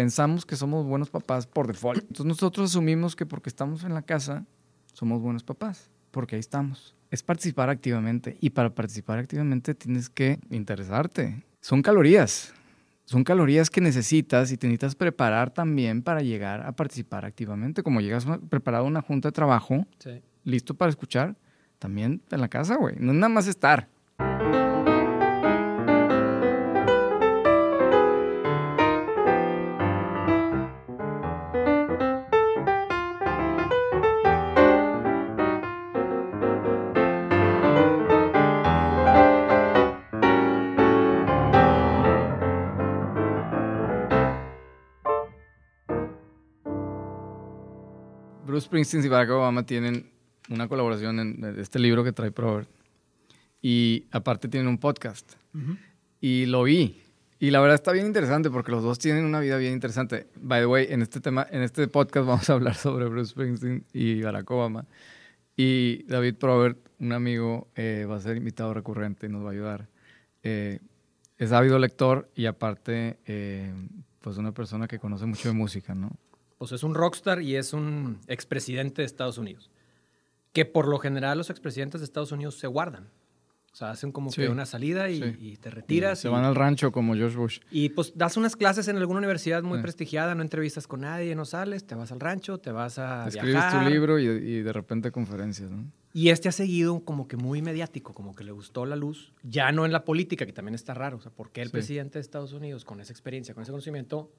pensamos que somos buenos papás por default. Entonces nosotros asumimos que porque estamos en la casa, somos buenos papás, porque ahí estamos. Es participar activamente y para participar activamente tienes que interesarte. Son calorías. Son calorías que necesitas y te necesitas preparar también para llegar a participar activamente. Como llegas preparado a una junta de trabajo, Sí. listo para escuchar, también en la casa, güey. No es nada más estar. Springsteen y Barack Obama tienen una colaboración en este libro que trae Probert. Y aparte tienen un podcast. Y lo vi. Y la verdad está bien interesante porque los dos tienen una vida bien interesante. By the way, en este tema, en este podcast vamos a hablar sobre Bruce Springsteen y Barack Obama. Y David Probert, un amigo, eh, va a ser invitado recurrente y nos va a ayudar. Eh, es ávido lector y aparte, eh, pues una persona que conoce mucho de música, ¿no? Pues es un rockstar y es un expresidente de Estados Unidos. Que por lo general los expresidentes de Estados Unidos se guardan. O sea, hacen como Sí, que una salida y, sí. y te retiras. Se y, van al rancho como George Bush. y, pues das unas clases en alguna universidad muy Sí. prestigiada, no entrevistas con nadie, no sales, te vas al rancho, te vas a Escribes viajar. tu libro y, y de repente conferencias, ¿no? Y este ha seguido como que muy mediático, como que le gustó la luz, ya no en la política, que también está raro. O sea, ¿por qué el presidente de Estados Unidos, con esa experiencia, con ese conocimiento,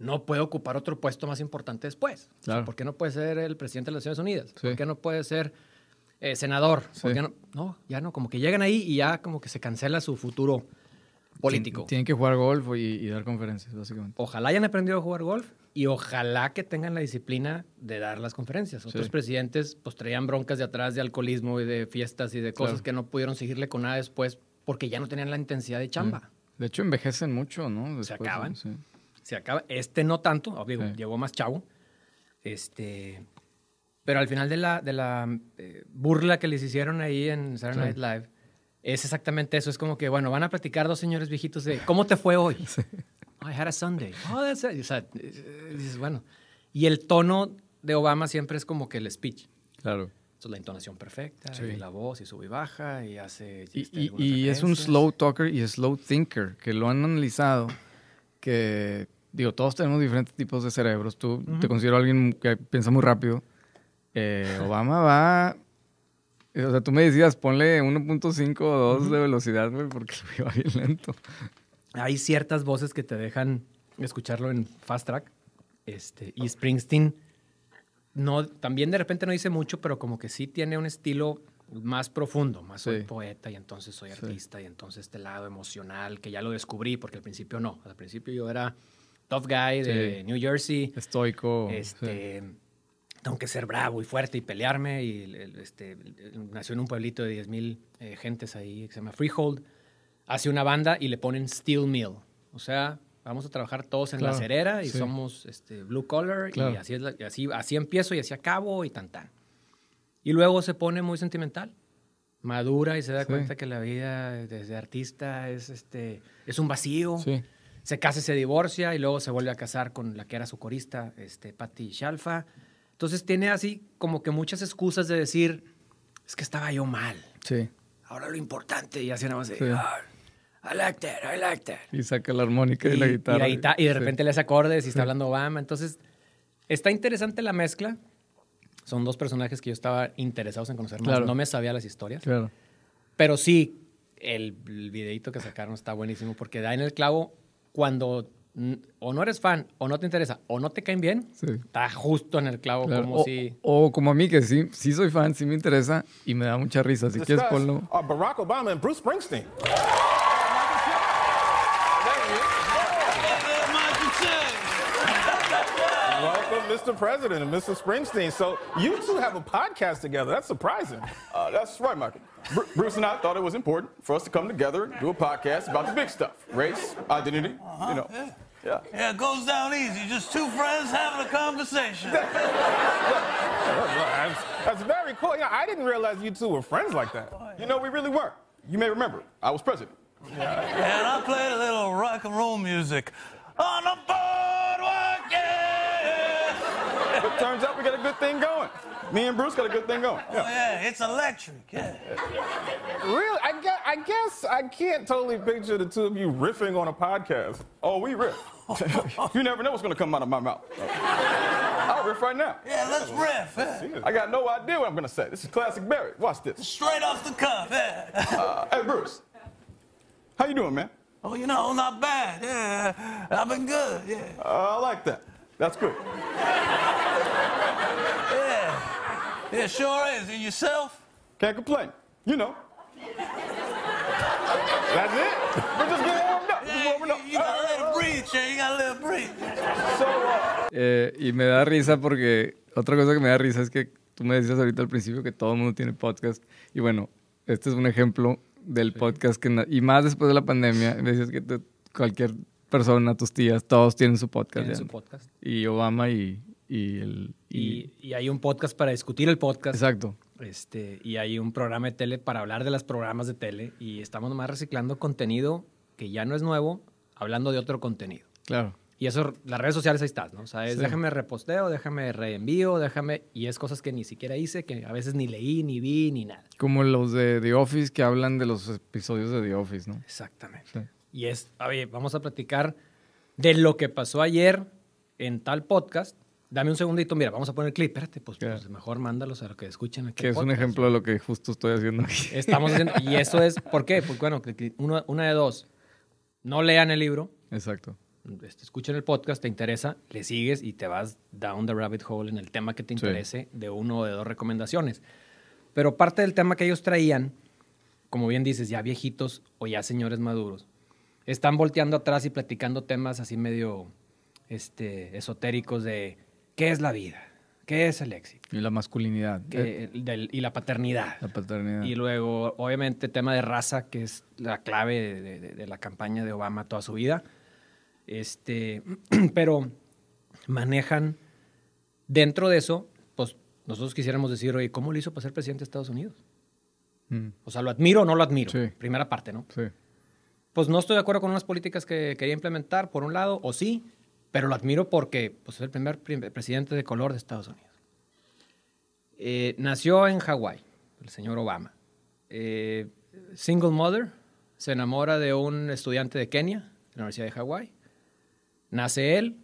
no puede ocupar otro puesto más importante después? O sea, Claro. ¿Por qué no puede ser el presidente de las Naciones Unidas? Sí. ¿Por qué no puede ser eh, senador? ¿Por qué no? No, ya no, como que llegan ahí y ya como que se cancela su futuro político. Tien- Tienen que jugar golf y, y dar conferencias, básicamente. Ojalá hayan aprendido a jugar golf y ojalá que tengan la disciplina de dar las conferencias. Otros Sí. presidentes pues traían broncas de atrás de alcoholismo y de fiestas y de cosas Claro. que no pudieron seguirle con nada después porque ya no tenían la intensidad de chamba. De hecho, envejecen mucho, ¿no? Se acaban. sí. Se acaba. Este no tanto, obvio, Sí. llegó más chavo. Este, pero al final de la, de la eh, burla que les hicieron ahí en Saturday Sí. Night Live, es exactamente eso. Es como que, bueno, van a platicar dos señores viejitos de cómo te fue hoy. I had a Sunday. Oh, that's it. O sea, eh, dices, bueno. Y el tono de Obama siempre es como que el speech. Claro. Entonces, la entonación perfecta, Sí. y la voz, y sube y baja, y hace. Y, y- y es un slow talker y slow thinker, que lo han analizado, que, digo, todos tenemos diferentes tipos de cerebros. Tú te considero alguien que piensa muy rápido. Eh, Obama va... O sea, tú me decías, ponle 1.5 o 2 de velocidad, güey, porque iba bien lento. hay ciertas voces que te dejan escucharlo en fast track. Este, y Springsteen no, también de repente no dice mucho, pero como que sí tiene un estilo más profundo, más soy Sí. poeta y entonces soy Sí. artista y entonces este lado emocional que ya lo descubrí porque al principio no, al principio yo era tough guy de Sí. New Jersey, Estoico. sí. este, tengo que ser bravo y fuerte y pelearme. Y este, nació en un pueblito de 10 mil gentes ahí que se llama Freehold. Hace una banda y le ponen Steel Mill. O sea, vamos a trabajar todos en la Claro, cerera y sí. somos este, blue collar. Claro. Y, así, es la- y así, así empiezo y así acabo y tan tan. Y luego se pone muy sentimental. Madura y se da Sí. cuenta que la vida desde artista es, este, es un vacío Sí. Se casa y se divorcia y luego se vuelve a casar con la que era su corista, este, Patty Shalfa. Entonces tiene así como que muchas excusas de decir, es que estaba yo mal. Sí. Ahora lo importante, y así nada más de, Sí. "Ah, I like that, I like that. Y saca la armónica y, la guitarra. guita- y de Sí. repente le hace acordes y está Sí. hablando Obama. Entonces, está interesante la mezcla. Son dos personajes que yo estaba interesados en conocer más. Claro. No me sabía las historias. Claro. Pero sí, el, el videito que sacaron está buenísimo porque da en el clavo cuando o no eres fan, o no te interesa, o no te caen bien, Sí. está justo en el clavo Claro. como O, si... o como a mí, que sí, sí soy fan, sí me interesa y me da mucha risa. Si quieres, discuss ponlo. are Barack Obama and Bruce Springsteen. Mr. President and Mr. Springsteen. So you two have a podcast together. That's surprising. Uh, that's right, Michael. Bru- Bruce and I thought it was important for us to come together and do a podcast about the big stuff race, identity, you know. Yeah. Yeah, it goes down easy. Just two friends having a conversation. That's, that's very cool. Yeah, I didn't realize you two were friends like that. You know, we really were. You may remember, I was president. Yeah. and I played a little rock and roll music on the boardwalk turns out we got a good thing going. Me and Bruce got a good thing going. Oh, yeah, it's electric. Yeah. Really? I guess, I guess I can't totally picture the two of you riffing on a podcast. Oh, we riff. you never know what's gonna come out of my mouth. I'll riff right now. Yeah, let's riff. yeah. I got no idea what I'm gonna say. This is classic Barry. Watch this. Straight off the cuff. Yeah. Uh, hey, Bruce. How you doing, man? Oh, you know, not bad. Yeah, I've been good. Yeah. Uh, I like that. That's good. Yeah. Yeah, sure is. And yourself? Can't complain. You know. That's it. We're just getting warmed up. Just Yeah, warming up. you gotta let it breathe, Jay. You gotta let it breathe. So, uh, Eh, y me da risa porque otra cosa que me da risa es que tú me decías ahorita al principio que todo el mundo tiene podcast. Y bueno, este es un ejemplo del podcast que... Y más después de la pandemia, me decías que tú- cualquier persona, tus tías, todos tienen su podcast. Tienen ya. su podcast. Y Obama y, y el... Y, y hay un podcast para discutir el podcast. Exacto. Este, y hay un programa de tele para hablar de los programas de tele. Y estamos nomás reciclando contenido que ya no es nuevo, hablando de otro contenido. Claro. Y eso, las redes sociales ahí estás, ¿no? O sea, es Sí. déjame reposteo, déjame reenvío, déjame... Y es cosas que ni siquiera hice, que a veces ni leí, ni vi, ni nada. Como los de The Office que hablan de los episodios de The Office, ¿no? Exactamente. Sí. Y es, oye, vamos a platicar de lo que pasó ayer en tal podcast. Dame un segundito, mira, vamos a poner el clip. Espérate, pues, pues mejor mándalos a lo que escuchen aquí. Que es un ejemplo de lo que justo estoy haciendo aquí. Estamos haciendo, y eso es, ¿por qué? Pues bueno, uno- una de dos, no lean el libro, Exacto. este, escuchen el podcast, te interesa, le sigues y te vas down the rabbit hole en el tema que te Sí. interese de uno o de dos recomendaciones. Pero parte del tema que ellos traían, como bien dices, ya viejitos o ya señores maduros, están volteando atrás y platicando temas así medio este, esotéricos de qué es la vida, qué es el éxito Y la masculinidad. eh, del- y la paternidad. la paternidad. Y luego, obviamente, tema de raza, que es la clave de, de- de la campaña de Obama toda su vida. Este, pero manejan dentro de eso, pues nosotros quisiéramos decir, oye, ¿cómo lo hizo para ser presidente de Estados Unidos? Mm, O sea, ¿lo admiro o no lo admiro? Sí. Primera parte, ¿no? sí. Pues no estoy de acuerdo con unas políticas que quería implementar, por un lado, o sí, pero lo admiro porque pues, es el primer prim- presidente de color de Estados Unidos. Eh, nació en Hawái, el señor Obama. Eh, single mother, se enamora de un estudiante de Kenia, de la Universidad de Hawái. Nace él,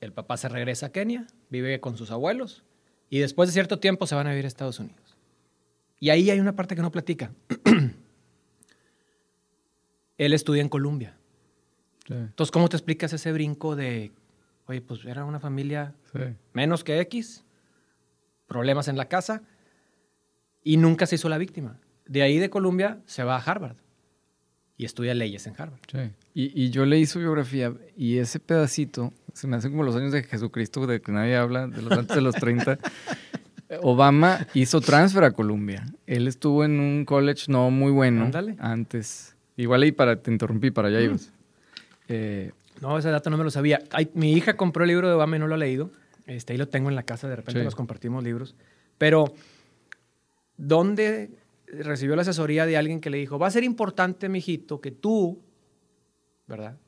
el papá se regresa a Kenia, vive con sus abuelos y después de cierto tiempo se van a vivir a Estados Unidos. Y ahí hay una parte que no platica. Él estudia en Columbia. Sí. Entonces, ¿cómo te explicas ese brinco de, oye, pues era una familia sí. menos que X, problemas en la casa, y nunca se hizo la víctima? De ahí de Columbia se va a Harvard y estudia leyes en Harvard. Sí. Y, y yo leí su biografía y ese pedacito se me hace como los años de Jesucristo de que nadie habla, de los antes de los 30. Obama hizo transfer a Columbia. Él estuvo en un college no muy bueno Ándale. antes. Igual ahí para, te interrumpí, para allá ibas. Eh, No, ese dato no me lo sabía. Ay, mi hija compró el libro de Obama y no lo ha leído. Este, ahí lo tengo en la casa, de repente Sí. nos compartimos libros. Pero, ¿dónde recibió la asesoría de alguien que le dijo, va a ser importante, mijito, que tú, ¿verdad?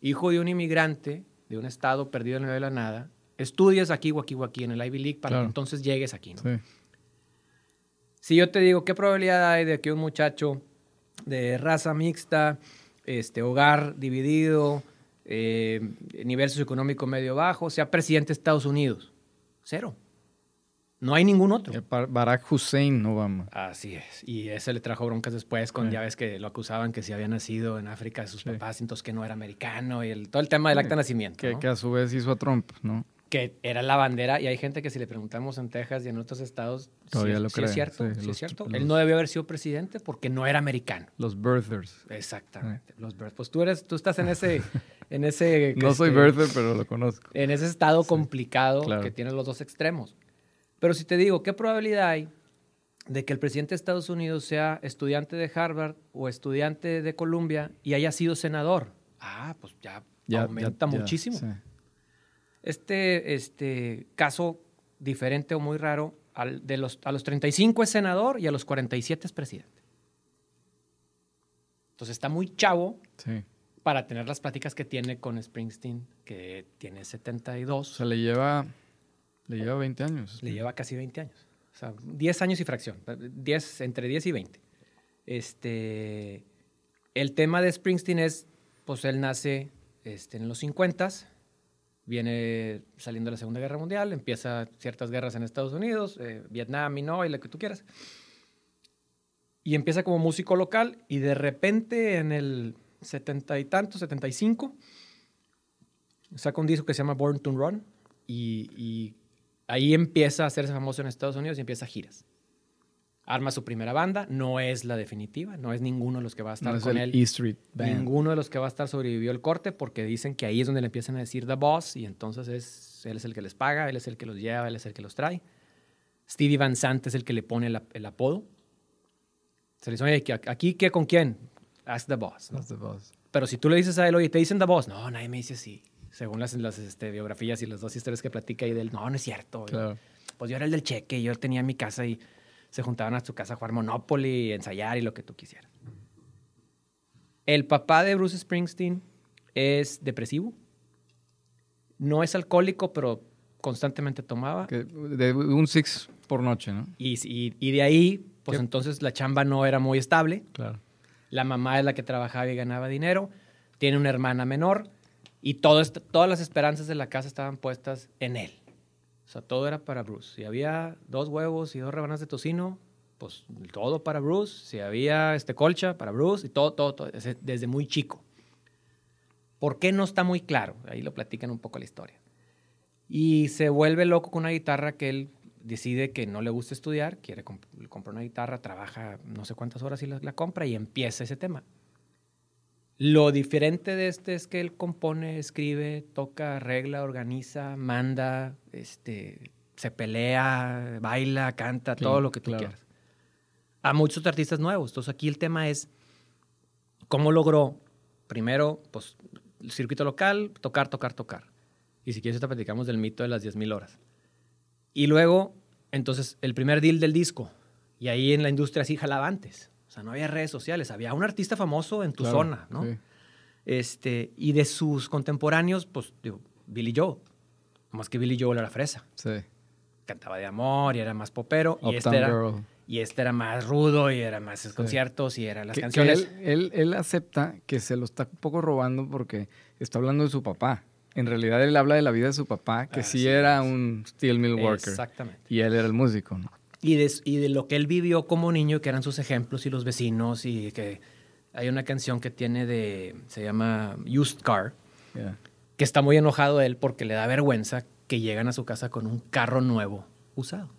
Hijo de un inmigrante de un estado perdido en medio de la nada, estudies aquí o aquí o aquí en el Ivy League para Claro. que entonces llegues aquí, ¿no? sí. Si yo te digo, ¿qué probabilidad hay de que un muchacho de raza mixta, este, hogar dividido, eh, nivel socioeconómico medio bajo, sea presidente de Estados Unidos? Cero. No hay ningún otro. Bar- Barack Hussein Obama. Así es. Y ese le trajo broncas después con, Sí. ya ves que lo acusaban que si había nacido en África de sus Sí. papás, entonces que no era americano y el, todo el tema del acta de nacimiento. Que, ¿no? que a su vez hizo a Trump, ¿no? que era la bandera y hay gente que si le preguntamos en Texas y en otros estados, Todavía es- lo creen, es cierto, sí, es cierto. los- Él no debió haber sido presidente porque no era americano. Los birthers. Exactamente. Los birth- Pues tú eres, tú estás en ese, en ese. No soy este, birther, pero lo conozco. En ese estado complicado claro. que tiene los dos extremos. Pero si te digo, ¿qué probabilidad hay de que el presidente de Estados Unidos sea estudiante de Harvard o estudiante de Columbia y haya sido senador? Ah, pues ya, Ya- aumenta ya- ya, muchísimo. sí. Este, este caso diferente o muy raro, al- de los, a los 35 es senador y a los 47 es presidente. Entonces está muy chavo Sí. Para tener las pláticas que tiene con Springsteen, que tiene O 72. sea, le lleva Le lleva 20 años. Le lleva casi 20 años. O sea, 10 años y fracción. 10, entre 10 y 20. Este, el tema de Springsteen es, pues él nace este, en los 50 viene saliendo de la Segunda Guerra Mundial, empieza ciertas guerras en Estados Unidos, eh, Vietnam y no, y lo que tú quieras. Y empieza como músico local y de repente en el 70 y tanto, 75, saca un disco que se llama Born to Run y, y ahí empieza a hacerse famoso en Estados Unidos y empieza giras. Arma su primera banda, no es la definitiva, no es ninguno de los que va a estar No es con el él. E Street Band. Ninguno de los que va a estar sobrevivió el corte porque dicen que ahí es donde le empiezan a decir The Boss y entonces es, él es el que les paga, él es el que los lleva, él es el que los trae. Stevie Van Sant es el que le pone el, ap- el apodo. Se le dice, oye, ¿aquí- ¿aquí qué con quién? Ask The Boss. ¿no? That's the boss. Pero si tú le dices a él, oye, te dicen The Boss, no, nadie me dice así. Según las, las este, biografías y las dos historias que platica ahí de él, no, no es cierto. Claro. Pues yo era el del cheque, yo tenía mi casa y se juntaban a su casa a jugar Monopoly, ensayar y lo que tú quisieras. El papá de Bruce Springsteen es depresivo. No es alcohólico, pero constantemente tomaba. Que de un six por noche, ¿no? Y, y- y de ahí, pues ¿Qué? entonces la chamba no era muy estable. Claro. La mamá es la que trabajaba y ganaba dinero. Tiene una hermana menor. Y todo todas las esperanzas de la casa estaban puestas en él. O sea, todo era para Bruce. Si había dos huevos y dos rebanadas de tocino, pues todo para Bruce. Si había este colcha, para Bruce. Y todo, todo, todo. Desde muy chico. ¿Por qué no está muy claro? Ahí lo platican un poco la historia. Y se vuelve loco con una guitarra que él decide que no le gusta estudiar, quiere comp comprar una guitarra, trabaja no sé cuántas horas y la, la compra y empieza ese tema. Lo diferente de este es que él compone, escribe, toca, arregla, organiza, manda, este, se pelea, baila, canta, Sí, todo lo que tú claro. quieras. A muchos artistas nuevos. Entonces aquí el tema es cómo logró, primero, pues, el circuito local, tocar, tocar, tocar. Y si quieres, te platicamos del mito de las 10.000 horas. Y luego, entonces, el primer deal del disco. Y ahí en la industria sí jalaba antes. O sea, no había redes sociales. Había un artista famoso en tu Claro, zona, ¿no? sí. Este, y de sus contemporáneos, pues, digo, Billy Joe. Más que Billy Joe era fresa. Sí. Cantaba de amor y era más popero. y, este era, Girl. y este era más rudo y era más conciertos y eran las Que- que canciones. él, él, él acepta que se lo está un poco robando porque está hablando de su papá. En realidad él habla de la vida de su papá, que sí Así era es. un steel mill worker. Exactamente. Y él era el músico, ¿no? Y de, y de lo que él vivió como niño, que eran sus ejemplos y los vecinos, y que hay una canción que tiene de, se llama Used Car, Yeah. que está muy enojado él porque le da vergüenza que llegan a su casa con un carro nuevo usado.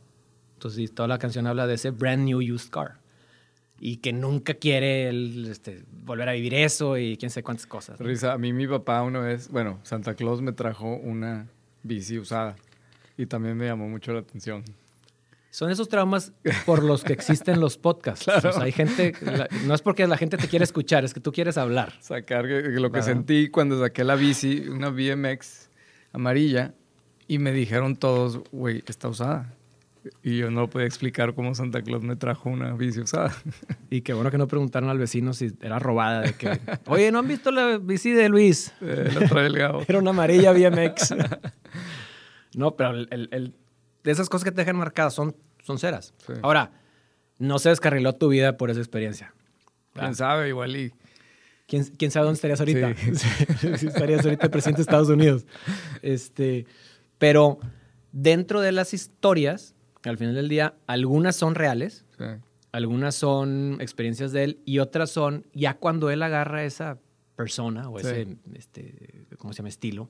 Entonces, sí, toda la canción habla de ese brand new used car. Y que nunca quiere él, este, volver a vivir eso y quién sé cuántas cosas. ¿no? Risa, a mí mi papá una vez, bueno, Santa Claus me trajo una bici usada y también me llamó mucho la atención. Son esos traumas por los que existen los podcasts. O sea, hay gente, la- no es porque la gente te quiere escuchar, es que tú quieres hablar. Sacar lo que Claro. sentí cuando saqué la bici, una BMX amarilla, y me dijeron todos, güey, está usada. Y yo no podía explicar cómo Santa Claus me trajo una bici usada. Y qué bueno que no preguntaron al vecino si era robada. De que, Oye, ¿no han visto la bici de Luis? Eh, la trae el Gabo. Era una amarilla BMX. no, pero el, el- esas cosas que te dejan marcadas son, son ceras. Sí. Ahora, no se descarriló tu vida por esa experiencia. ¿Quién sabe? Igual y... ¿Quién, quién sabe dónde estarías ahorita? Sí, estarías ahorita presidente de Estados Unidos. Este, pero dentro de las historias, al final del día, algunas son reales, sí. algunas son experiencias de él y otras son ya cuando él agarra esa persona o Sí. ese, este, ¿cómo se llama? Estilo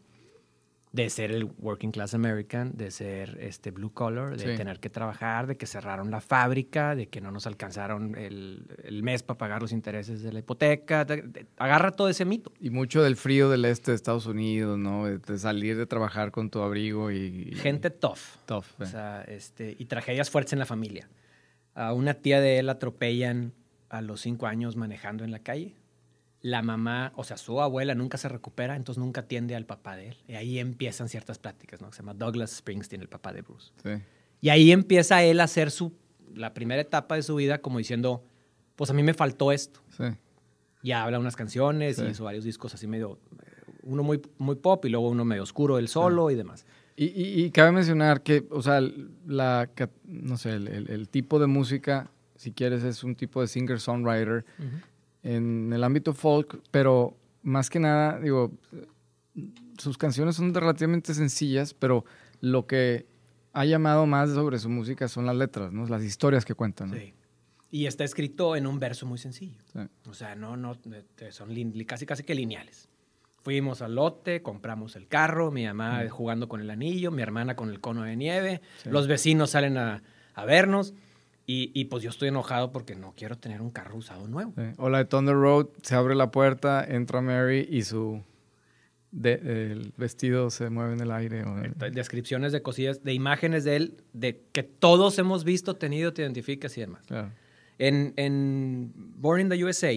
de ser el working class American, de ser este blue collar, de Sí. tener que trabajar, de que cerraron la fábrica, de que no nos alcanzaron el, el mes para pagar los intereses de la hipoteca. de- de- agarra todo ese mito. Y mucho del frío del este de Estados Unidos, ¿no? De, salir de trabajar con tu abrigo y... y- Gente tough. tough. O eh. sea, este, y tragedias fuertes en la familia. A una tía de él atropellan a los cinco años manejando en la calle. La mamá, o sea, su abuela nunca se recupera, entonces nunca atiende al papá de él. Y ahí empiezan ciertas pláticas, ¿no? Se llama Douglas Springsteen, el papá de Bruce. Sí. Y ahí empieza él a hacer su, la primera etapa de su vida como diciendo, pues a mí me faltó esto. Sí. Ya habla unas canciones Sí. y hizo varios discos así medio, eh, uno muy, muy pop y luego uno medio oscuro, él solo y demás. Y, y- y cabe mencionar que, o sea, la, no sé, el, el- el tipo de música, si quieres, es un tipo de singer-songwriter en el ámbito folk, pero más que nada, digo, sus canciones son relativamente sencillas, pero lo que ha llamado más sobre su música son las letras, ¿no? Las historias que cuentan. ¿no? Sí. Y está escrito en un verso muy sencillo. Sí. O sea, no, no, eh, son casi, casi que lineales. Fuimos al lote, compramos el carro, mi mamá jugando con el anillo, mi hermana con el cono de nieve, los vecinos salen a, a vernos y, y pues yo estoy enojado porque no quiero tener un carro usado nuevo. Sí. O la de Thunder Road, se abre la puerta, entra Mary y su de- el vestido se mueve en el aire. Descripciones de cosillas, de imágenes de él, de que todos hemos visto, tenido, te identificas y demás. Claro. En, en Born in the USA,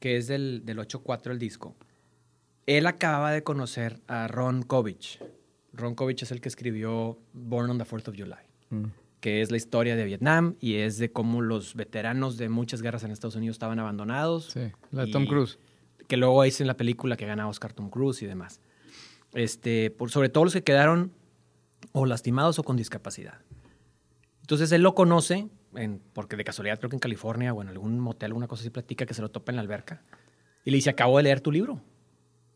que es del, del 8-4 el disco, él acababa de conocer a Ron Kovich. Ron Kovich es el que escribió Born on the 4th of July, Mm. Que es la historia de Vietnam y es de cómo los veteranos de muchas guerras en Estados Unidos estaban abandonados. Sí, la de Y- Tom Cruise. Que luego hice en la película que gana Oscar Tom Cruise y demás. Este, por, sobre todo los que quedaron o lastimados o con discapacidad. Entonces él lo conoce, en- porque de casualidad creo que en California o en algún motel, alguna cosa así, platica que se lo topa en la alberca. Y le dice, acabo de leer tu libro.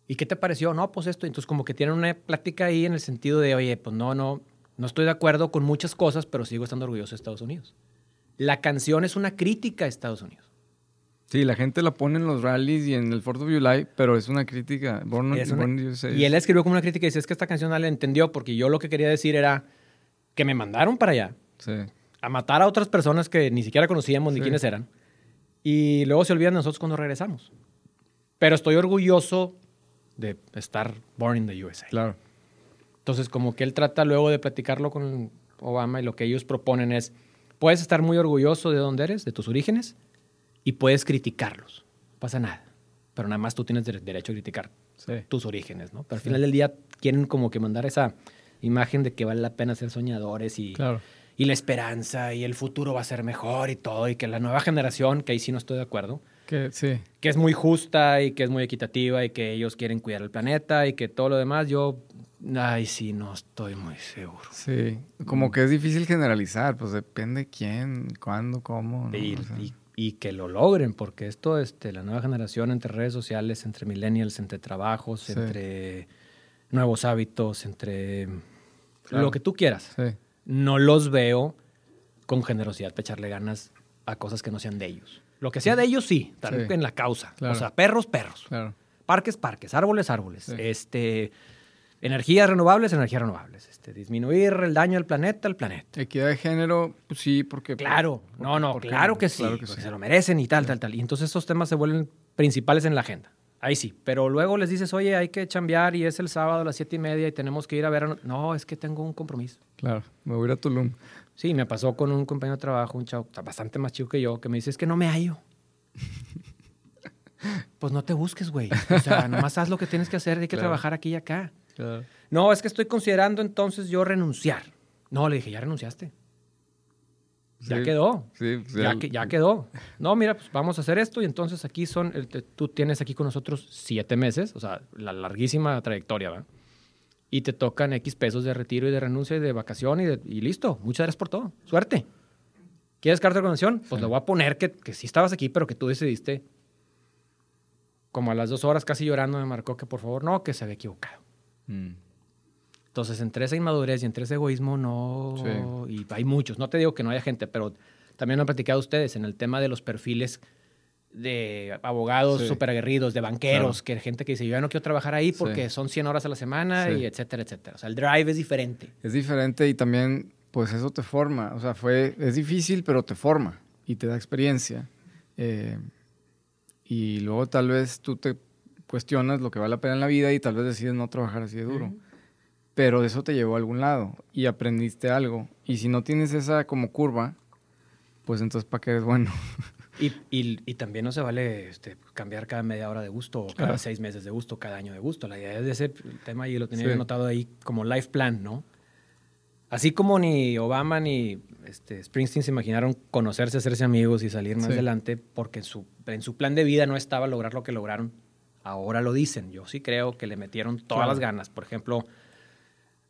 ¿Y qué te pareció? No, pues esto. Entonces como que tienen una plática ahí en el sentido de, oye, pues no, no, no estoy de acuerdo con muchas cosas, pero sigo estando orgulloso de Estados Unidos. La canción es una crítica a Estados Unidos. Sí, la gente la pone en los rallies y en el 4th of July, pero es una crítica. Born, Es una- Born y él escribió como una crítica y dice, es que esta canción no la entendió porque yo lo que quería decir era que me mandaron para allá Sí. a matar a otras personas que ni siquiera conocíamos ni quiénes eran. Y luego se olvidan de nosotros cuando regresamos. Pero estoy orgulloso de estar born in the USA. Claro. Entonces, como que él trata luego de platicarlo con Obama y lo que ellos proponen es, puedes estar muy orgulloso de dónde eres, de tus orígenes, y puedes criticarlos. No pasa nada. Pero nada más tú tienes dere- derecho a criticar Sí. tus orígenes, ¿no? Pero al final del día quieren como que mandar esa imagen de que vale la pena ser soñadores y, Claro. y la esperanza y el futuro va a ser mejor y todo, y que la nueva generación, que ahí sí no estoy de acuerdo, Que, sí. que es muy justa y que es muy equitativa y que ellos quieren cuidar el planeta y que todo lo demás, yo, ay, sí, no estoy muy seguro. Sí. Como que es difícil generalizar, pues depende quién, cuándo, cómo. ¿no? Y, O sea, y- y que lo logren, porque esto, este, la nueva generación entre redes sociales, entre millennials, entre trabajos, Sí. entre nuevos hábitos, entre Claro. lo que tú quieras, sí. no los veo con generosidad para echarle ganas a cosas que no sean de ellos. Lo que sea de ellos, sí, estar Sí. en la causa. Claro. O sea, perros, perros. Claro. Parques, parques, árboles, árboles. Este, energías renovables, energías renovables. Este, disminuir el daño al planeta, al planeta. Equidad de género, pues sí, porque. Claro, no, no, ¿por qué claro que sí, Claro que sí. se lo merecen y tal, tal, tal. Y entonces esos temas se vuelven principales en la agenda. Ahí sí, pero luego les dices, oye, hay que chambear y es el sábado a las siete y media y tenemos que ir a ver. a- No, es que tengo un compromiso. Claro, me voy a ir a Tulum. Sí, me pasó con un compañero de trabajo, un chavo bastante más chico que yo, que me dice, es que no me hallo. pues no te busques, güey. O sea, nomás haz lo que tienes que hacer, hay que Claro. trabajar aquí y acá. Claro. No, es que estoy considerando entonces yo renunciar. No, le dije, ya renunciaste. Ya Sí. quedó. Sí, pues, Ya, el- que- ya quedó. No, mira, pues vamos a hacer esto y entonces aquí son, el- te- tú tienes aquí con nosotros siete meses, o sea, la larguísima trayectoria, ¿va? Y te tocan X pesos de retiro y de renuncia y de vacación y, de- y listo. Muchas gracias por todo. Suerte. ¿Quieres carta de recomendación? Pues le voy a poner que, que sí estabas aquí, pero que tú decidiste. Como a las dos horas casi llorando me marcó que por favor no, que se había equivocado. Mm. Entonces, entre esa inmadurez y entre ese egoísmo, no. Y hay muchos. No te digo que no haya gente, pero también lo han platicado ustedes en el tema de los perfiles de abogados Sí. súper aguerridos, de banqueros, Claro. que gente que dice, yo ya no quiero trabajar ahí porque Sí. son 100 horas a la semana y etcétera, etcétera. O sea, el drive es diferente. Es diferente y también, pues eso te forma. O sea, fue, es difícil, pero te forma y te da experiencia. Eh, y luego tal vez tú te cuestionas lo que vale la pena en la vida y tal vez decides no trabajar así de duro. Pero eso te llevó a algún lado y aprendiste algo. Y si no tienes esa como curva, pues entonces ¿para qué eres bueno? Y, y- y también no se vale este, cambiar cada media hora de gusto, o cada Claro. seis meses de gusto, cada año de gusto. La idea es de ese tema y lo tenía Sí. anotado ahí como life plan, ¿no? Así como ni Obama ni este, Springsteen se imaginaron conocerse, hacerse amigos y salir más Sí. adelante, porque en su, en su plan de vida no estaba lograr lo que lograron. Ahora lo dicen. Yo sí creo que le metieron todas Claro. las ganas. Por ejemplo,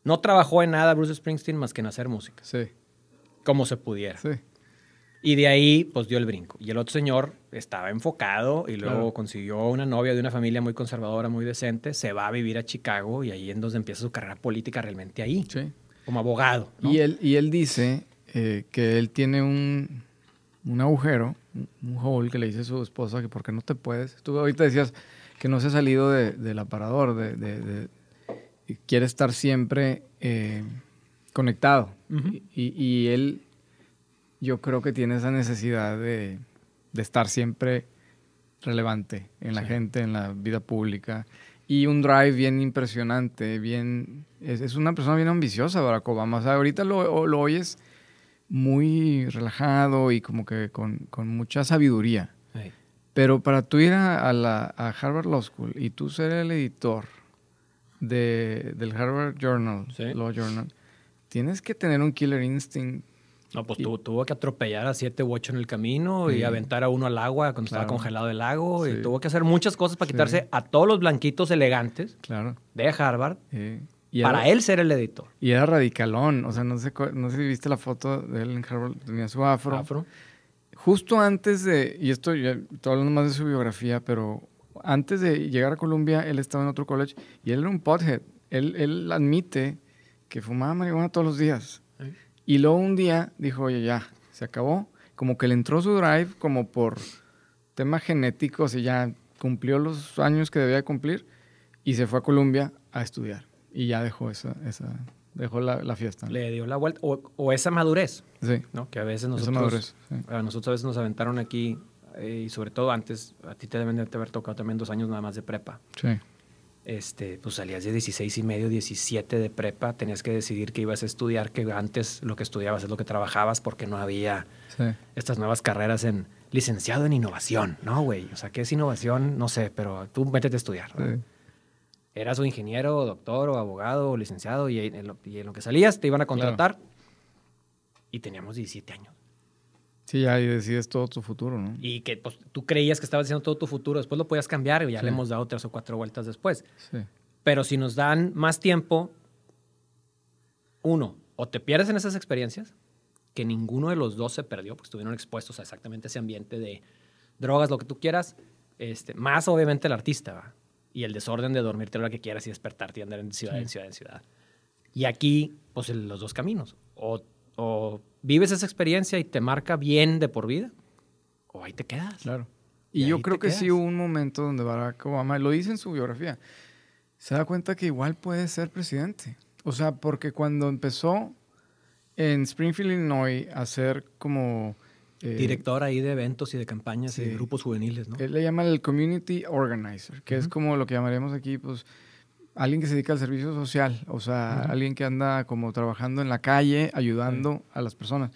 No trabajó en nada Bruce Springsteen más que en hacer música, Sí, como se pudiera. sí. Y de ahí, pues dio el brinco. Y el otro señor estaba enfocado y luego Claro. consiguió una novia de una familia muy conservadora, muy decente. Se va a vivir a Chicago y ahí es donde empieza su carrera política realmente ahí, sí. como abogado. ¿no? Y, él, y él dice eh, que él tiene un, un agujero, un- un hole que le dice a su esposa que por qué no te puedes. Tú ahorita decías que no se ha salido de- del aparador, de, de- quiere estar siempre eh, conectado. y, y él, yo creo que tiene esa necesidad de, estar siempre relevante en la gente, en la vida pública. Y un drive bien impresionante, bien... Es, es una persona bien ambiciosa, Barack Obama. O sea, ahorita lo, lo oyes muy relajado y como que con, con mucha sabiduría. Pero para tú ir a, a la, a Harvard Law School y tú ser el editor de, del Harvard Journal, Sí. Law Journal, tienes que tener un killer instinct. No, pues Y- tuvo, tuvo que atropellar a siete u ocho en el camino y aventar a uno al agua cuando estaba Claro. congelado el lago. Sí. Y tuvo que hacer muchas cosas para quitarse a todos los blanquitos elegantes Claro. de Harvard y para era- él ser el editor. Y era radicalón. O sea, no sé, no sé si viste la foto de él en Harvard. Tenía su afro. Afro. Justo antes de, y esto ya estoy hablando más de su biografía, pero antes de llegar a Columbia, él estaba en otro college y él era un pothead. Él, él admite que fumaba marihuana todos los días. Y luego un día dijo, oye, ya, se acabó. Como que le entró su drive como por tema genético, o sea, ya cumplió los años que debía de cumplir y se fue a Columbia a estudiar. Y ya dejó esa, esa dejó la, la fiesta. Le dio la vuelta. O, o esa madurez, Sí, ¿no? Que a veces esa nosotros... madurez. sí. A nosotros a veces nos aventaron aquí, eh, y sobre todo antes, a ti te deben de haber tocado también dos años nada más de prepa. Sí, Este, pues salías de 16 y medio, 17 de prepa, tenías que decidir que ibas a estudiar, que antes lo que estudiabas es lo que trabajabas porque no había sí. estas nuevas carreras en licenciado en innovación, ¿no, güey? O sea, ¿qué es innovación? No sé, pero tú métete a estudiar. sí. Eras un ingeniero, doctor o abogado o licenciado y en, lo, y en lo que salías te iban a contratar y teníamos 17 años. Sí, ya y decides todo tu futuro, ¿no? Y que pues, tú creías que estabas haciendo todo tu futuro, después lo podías cambiar y ya Sí. le hemos dado tres o cuatro vueltas después. Sí, Pero si nos dan más tiempo, uno, o te pierdes en esas experiencias, que ninguno de los dos se perdió, porque estuvieron expuestos a exactamente ese ambiente de drogas, lo que tú quieras, este, más obviamente el artista, ¿va? Y el desorden de dormirte a la hora que quieras y despertarte y andar en ciudad, en ciudad, en ciudad. Y aquí, pues los dos caminos. O, o vives esa experiencia y te marca bien de por vida, o ahí te quedas. claro. Y Y yo creo que sí quedas. hubo un momento donde Barack Obama, lo dice en su biografía, se da cuenta que igual puede ser presidente. O sea, porque cuando empezó en Springfield, Illinois, a ser como... eh, Director ahí de eventos y de campañas y de grupos juveniles, ¿no? Él le llama el community organizer, que es como lo que llamaríamos aquí, pues, alguien que se dedica al servicio social, o sea, alguien que anda como trabajando en la calle, ayudando a las personas.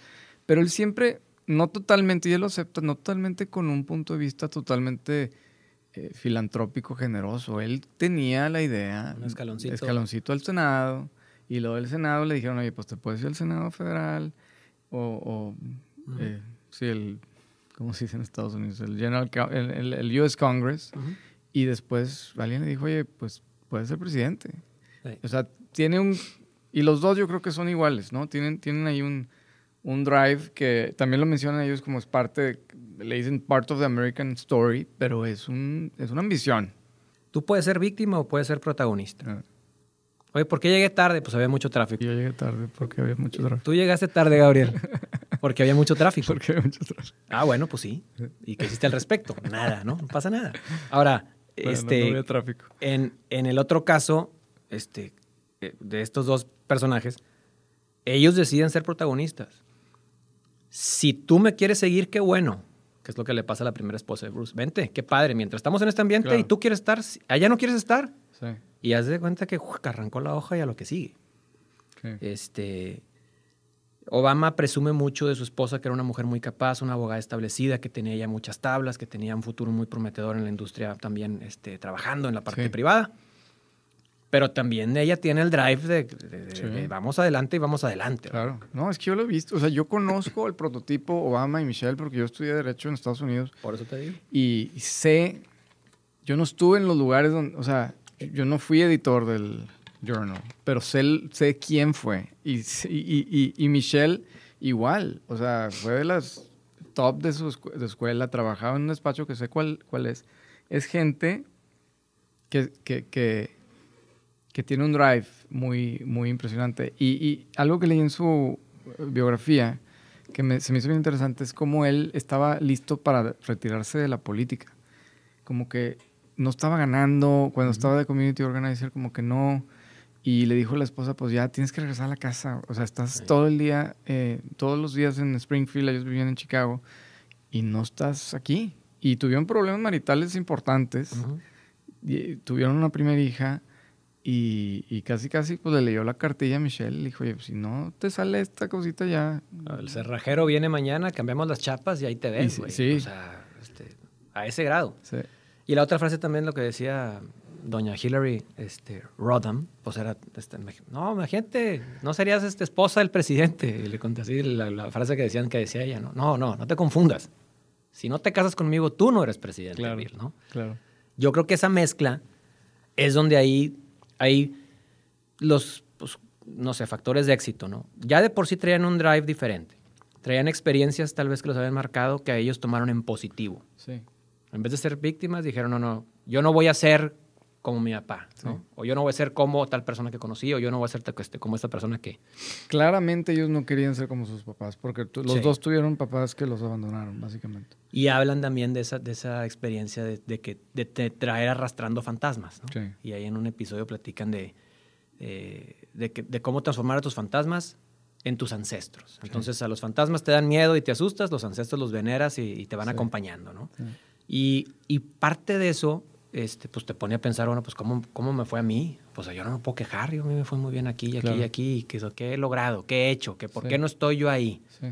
Pero él siempre, no totalmente, y él lo acepta, no totalmente con un punto de vista totalmente eh, filantrópico, generoso. Él tenía la idea, Un escaloncito. escaloncito al Senado, y luego del Senado le dijeron, oye, pues te puedes ir al Senado Federal, o, o eh, sí, el, ¿cómo se dice en Estados Unidos? El, General, el, el- US Congress. Ujú. Y después alguien le dijo, oye, pues puedes ser presidente. Sí. O sea, tiene un... Y los dos yo creo que son iguales, ¿no? Tienen, tienen ahí un, un drive que también lo mencionan ellos como es parte, de- le dicen part of the American story, pero es, un, es una ambición. Tú puedes ser víctima o puedes ser protagonista. Ah, Oye, ¿por qué llegué tarde? Pues había mucho tráfico. Yo llegué tarde porque había mucho tráfico. Tú llegaste tarde, Gabriel. Porque había mucho tráfico. Porque había mucho tráfico. Ah, bueno, pues sí. ¿Y qué hiciste al respecto? Nada, ¿no? No pasa nada. Ahora, Bueno, este, no había tráfico. en, en el otro caso, este, eh, de estos dos personajes, ellos deciden ser protagonistas. Si tú me quieres seguir, qué bueno. Que es lo que le pasa a la primera esposa de Bruce. Vente, qué padre. Mientras estamos en este ambiente Claro. y tú quieres estar, allá no quieres estar. Sí, Y haz de cuenta que ¡juc! arrancó la hoja y a lo que sigue. sí. Este, Obama presume mucho de su esposa, que era una mujer muy capaz, una abogada establecida, que tenía ya muchas tablas, que tenía un futuro muy prometedor en la industria también este, trabajando en la parte Sí. privada. Pero también ella tiene el drive de, de- de- Sí. de vamos adelante y vamos adelante. Claro. No, es que yo lo he visto. O sea, yo conozco el prototipo Obama y Michelle porque yo estudié Derecho en Estados Unidos. Por eso te digo. y sé, yo no estuve en los lugares donde, o sea, yo no fui editor del, Journal, pero sé, sé quién fue. Y, y, y, y Michelle igual, o sea, fue de las top de su de escuela, trabajaba en un despacho que sé cuál, cuál es. Es gente que, que, que, que tiene un drive muy, muy impresionante. Y, y algo que leí en su biografía que me- se me hizo bien interesante es cómo él estaba listo para retirarse de la política. Como que no estaba ganando, cuando estaba de community organizer, como que no. Y le dijo a la esposa, pues ya tienes que regresar a la casa. O sea, estás todo el día, eh, todos los días en Springfield, ellos vivían en Chicago, y no estás aquí. Y tuvieron problemas maritales importantes. Y, eh, tuvieron una primera hija y, y casi, casi, pues le leyó la cartilla a Michelle. Le dijo, oye, pues, si no te sale esta cosita ya. El cerrajero viene mañana, cambiamos las chapas y ahí te ves, sí, güey. sí. O sea, este, a ese grado. Sí. Y la otra frase también, lo que decía doña Hillary este, Rodham, pues era, este, no, imagínate, no serías este, esposa del presidente. Y le conté así la, la frase que decían que decía ella, ¿no? No, no, no te confundas. Si no te casas conmigo, tú no eres presidente, Claro. Bill, ¿no? Claro. Yo creo que esa mezcla es donde ahí hay los, pues, no sé, factores de éxito, ¿no? Ya de por sí traían un drive diferente. Traían experiencias tal vez que los habían marcado que a ellos tomaron en positivo. Sí. En vez de ser víctimas, dijeron, no, no, yo no voy a ser como mi papá, ¿no? O yo no voy a ser como tal persona que conocí, o yo no voy a ser este, como esta persona que... Claramente ellos no querían ser como sus papás, porque los Sí. dos tuvieron papás que los abandonaron, básicamente. Y hablan también de esa, de esa experiencia de, de que, de, te traer arrastrando fantasmas, ¿no? Sí. Y ahí en un episodio platican de, eh, de, que- de cómo transformar a tus fantasmas en tus ancestros. Entonces a los fantasmas te dan miedo y te asustas, los ancestros los veneras y, y te van acompañando, ¿no? Y, y parte de eso, este, pues te pone a pensar, bueno, pues ¿cómo, cómo me fue a mí? Pues yo no me puedo quejar, yo a mí me fue muy bien aquí y aquí Claro. y aquí, y que, ¿qué he logrado? ¿Qué he hecho? ¿Que ¿Por Sí. qué no estoy yo ahí? Sí.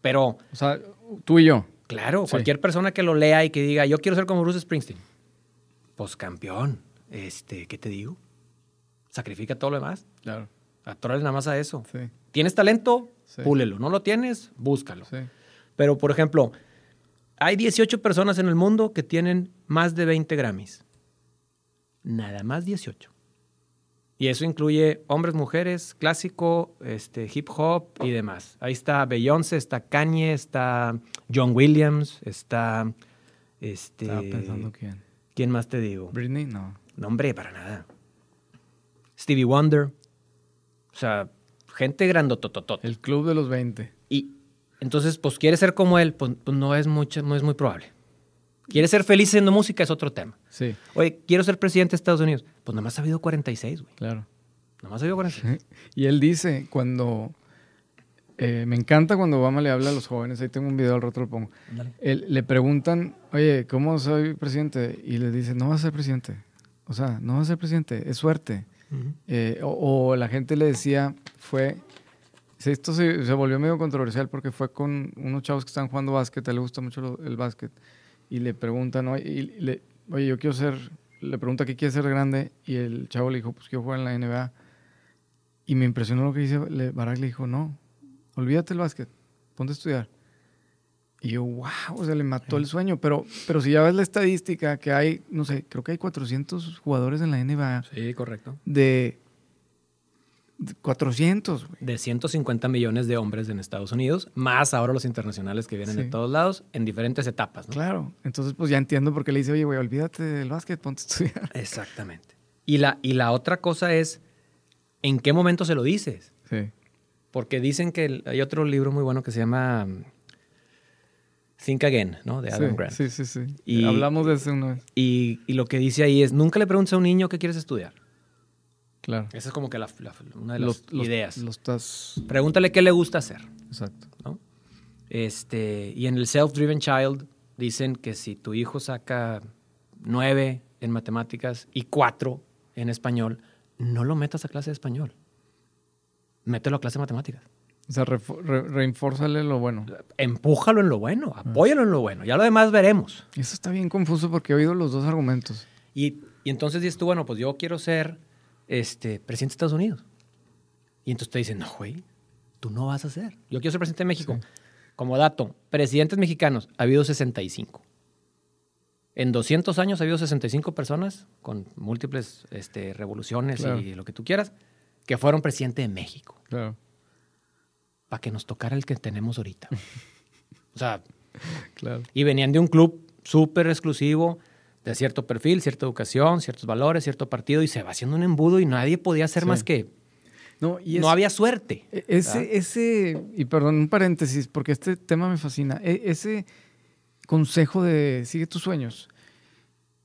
Pero O sea, tú y yo. Claro, Sí. cualquier persona que lo lea y que diga, yo quiero ser como Bruce Springsteen. Pues campeón, este, ¿qué te digo? Sacrifica todo lo demás. Claro. Atórale nada más a eso. Sí. ¿Tienes talento? Púlelo. ¿No lo tienes? Búscalo. Sí. Pero, por ejemplo, hay 18 personas en el mundo que tienen más de 20 Grammys. Nada más 18. Y eso incluye hombres, mujeres, clásico, este, hip hop y demás. Ahí está Beyoncé, está Kanye, está John Williams, está... Este, Estaba pensando quién. ¿Quién más te digo? Britney, no. No, hombre, para nada. Stevie Wonder. O sea, gente grandotototota. El club de los 20. Entonces, pues, ¿quieres ser como él? Pues, pues, no, es mucho, no es muy probable. ¿Quieres ser feliz haciendo música? Es otro tema. Sí, Oye, quiero ser presidente de Estados Unidos. Pues nada más ha habido 46, güey. claro. Nada más ha habido 46. Y él dice, cuando... eh, me encanta cuando Obama le habla a los jóvenes, ahí tengo un video, al rato lo pongo. Él- le preguntan, oye, ¿cómo soy presidente? Y le dice, no vas a ser presidente. O sea, no vas a ser presidente, es suerte. Eh, o, o la gente le decía, fue... sí, Esto se, se volvió medio controversial porque fue con unos chavos que están jugando básquet, a él le gusta mucho lo- el básquet, y le preguntan, oye, y le- oye, yo quiero ser, le pregunta qué quiere ser grande, y el chavo le dijo, pues quiero jugar en la NBA. Y me impresionó lo que dice le- Barack, le dijo, no, olvídate el básquet, ponte a estudiar. Y yo, wow, o sea, le mató el sueño. Pero, pero si ya ves la estadística que hay, no sé, creo que hay 400 jugadores en la NBA Sí, correcto. de 400, güey. De 150 millones de hombres en Estados Unidos, más ahora los internacionales que vienen de todos lados, en diferentes etapas, ¿no? Claro. Entonces, pues ya entiendo por qué le dice, oye, güey, olvídate del básquet, ponte a estudiar. Exactamente. Y la, y la otra cosa es, ¿en qué momento se lo dices? Sí. Porque dicen que el- hay otro libro muy bueno que se llama mm, Think Again, ¿no? De Adam Sí, Grant. sí, sí, sí. Y- Hablamos de eso una vez. Y, y lo que dice ahí es, nunca le preguntes a un niño qué quieres estudiar. Claro. Esa es como que la- la- una de las Los- los- ideas. Lo estás... Pregúntale qué le gusta hacer, Exacto. ¿no? Este, y en el Self-Driven Child dicen que si tu hijo saca nueve en matemáticas y cuatro en español, no lo metas a clase de español. Mételo a clase de matemáticas. O sea, re- lo bueno. Empújalo en lo bueno, apóyalo en lo bueno. Ya lo demás veremos. Eso está bien confuso porque he oído los dos argumentos. Y, y entonces dices tú, bueno, pues yo quiero ser este, presidente de Estados Unidos. Y entonces te dicen, no, güey, tú no vas a ser. Yo quiero ser presidente de México. Como dato, presidentes mexicanos, ha habido 65. En 200 años ha habido 65 personas con múltiples este, revoluciones Claro. y lo que tú quieras que fueron presidente de México Claro. para que nos tocara el que tenemos ahorita. o sea, Claro. y venían de un club súper exclusivo, de cierto perfil, cierta educación, ciertos valores, cierto partido, y se va haciendo un embudo y nadie podía hacer Sí. más que... No, y no había suerte. E- Ese, ese, y perdón, un paréntesis, porque este tema me fascina. E- ese consejo de sigue tus sueños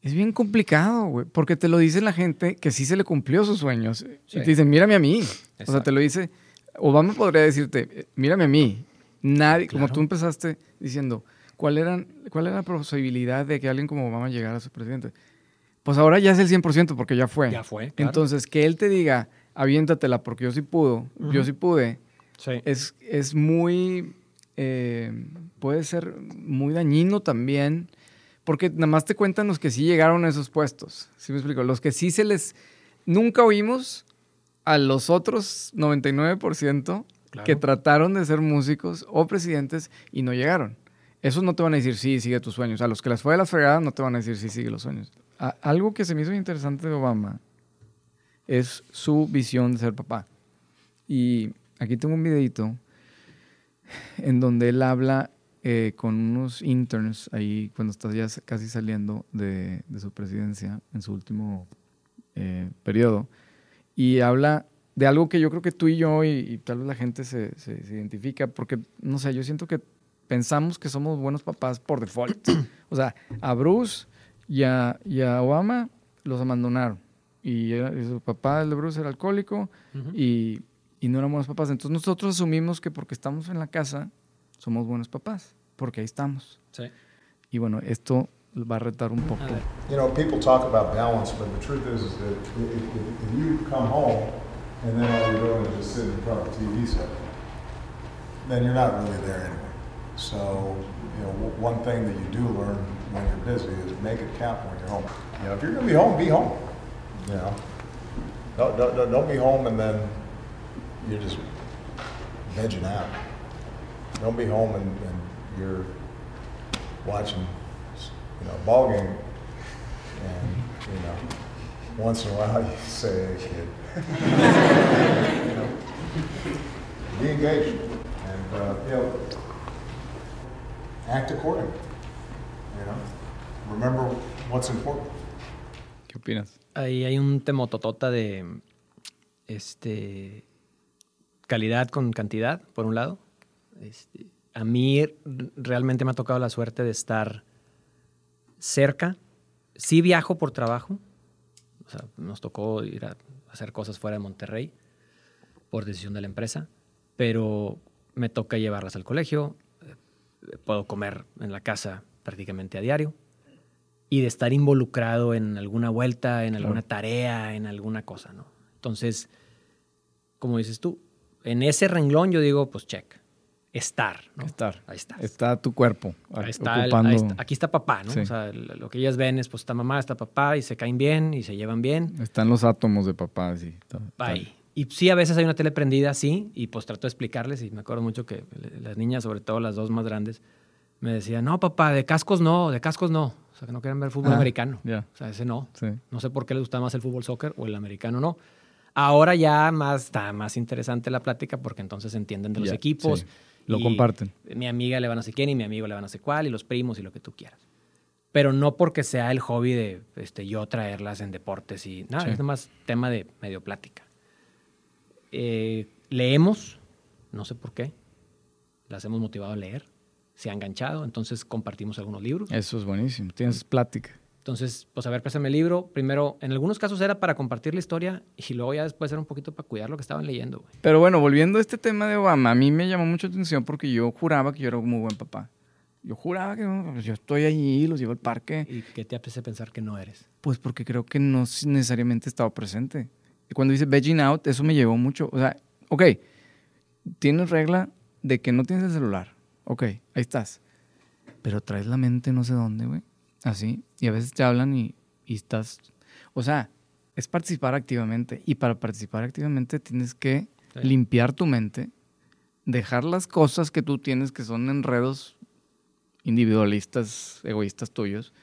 es bien complicado, güey, porque te lo dice la gente que sí se le cumplió sus sueños. Sí. Y te dicen, mírame a mí. O sea, te lo dice. Obama podría decirte, eh, mírame a mí. Nadie, como tú empezaste diciendo, ¿cuál, eran, ¿cuál era la posibilidad de que alguien como Obama llegara a ser presidente? Pues ahora ya es el 100% porque ya fue. Ya fue, claro. Entonces, que él te diga, aviéntatela porque yo sí pudo, yo sí pude, Sí. es, es muy, eh, puede ser muy dañino también, porque nada más te cuentan los que sí llegaron a esos puestos, ¿sí me explico? Los que sí se les, nunca oímos a los otros 99% Claro. que trataron de ser músicos o presidentes y no llegaron. Esos no te van a decir, sí, sigue tus sueños. A los que les fue de las fregadas no te van a decir, sí, sigue los sueños. Algo que se me hizo interesante de Obama es su visión de ser papá. Y aquí tengo un videito en donde él habla eh, con unos interns ahí cuando está ya casi saliendo de, su presidencia en su último eh, periodo. Y habla de algo que yo creo que tú y yo y, y tal vez la gente se- se identifica, porque, no sé, yo siento que pensamos que somos buenos papás por default. o sea, a Bruce y a, y a Obama los abandonaron. Y, era- y su papá, el de Bruce, era alcohólico y, y no eran buenos papás. Entonces nosotros asumimos que porque estamos en la casa somos buenos papás, porque ahí estamos. Sí. Y bueno, esto va a retar un poco. You know, people talk about balance, but the truth is, is that if, if, if you come home and then all you're doing is just sitting in front of a TV set, then you're not really there anyway. So, you know, one thing that you do learn when you're busy is make it count when you're home. You know, if you're going to be home, be home. You know, don't, don't, don't- be home and then you're just vegging out. Don't be home and, and you're watching, you know, a ball game, and you know, once in a while you say, "Hey, kid," you know, be engaged, and uh, you know, act accordingly. You know, remember what's important. ¿Qué opinas? Ahí hay un temototota de este, calidad con cantidad, por un lado. Este, a mí realmente me ha tocado la suerte de estar cerca. Sí viajo por trabajo. O sea, nos tocó ir a hacer cosas fuera de Monterrey por decisión de la empresa, pero me toca llevarlas al colegio. Puedo comer en la casa prácticamente a diario y de estar involucrado en alguna vuelta, en alguna tarea, en alguna cosa, ¿no? Entonces, como dices tú, en ese renglón yo digo, pues check, estar, ¿no? Estar. Ahí está. Está tu cuerpo Ahí está, ocupando. ahí está- aquí está papá, ¿no? Sí. O sea, lo que ellas ven es, pues está mamá, está papá y se caen bien y se llevan bien. Están los átomos de papá, sí. Está- Ahí. Y sí, a veces hay una tele prendida, sí, y pues trato de explicarles, y me acuerdo mucho que las niñas, sobre todo las dos más grandes, me decían, no, papá, de cascos no, de cascos no. O sea, que no quieren ver fútbol Ah, americano. ya. O sea, ese no. Sí. No sé por qué les gusta más el fútbol soccer o el americano no. Ahora ya más, está más interesante la plática porque entonces entienden de los equipos. sí. Lo comparten. Mi amiga le van a no sé quién y mi amigo le van a no sé cuál y los primos y lo que tú quieras. Pero no porque sea el hobby de este, yo traerlas en deportes y nada, Sí. es más tema de medio plática. Eh, leemos, no sé por qué, las hemos motivado a leer, se ha enganchado, entonces compartimos algunos libros. Eso es buenísimo. Tienes plática. Entonces, pues a ver, préstame el libro. Primero, en algunos casos era para compartir la historia y luego ya después era un poquito para cuidar lo que estaban leyendo. Pero bueno, volviendo a este tema de Obama, a mí me llamó mucho la atención porque yo juraba que yo era un muy buen papá. Yo juraba que no, pues, yo estoy allí, los llevo al parque. ¿Y qué te hace pensar que no eres? Pues porque creo que no necesariamente estaba presente. Cuando dice vegging out, eso me llevó mucho. O sea, ok, tienes regla de que no tienes el celular. Ok, ahí estás. Pero traes la mente no sé dónde, güey. Así. Y a veces te hablan y, y estás... O sea, es participar activamente. Y para participar activamente tienes que Sí. limpiar tu mente, dejar las cosas que tú tienes que son enredos individualistas, egoístas tuyos,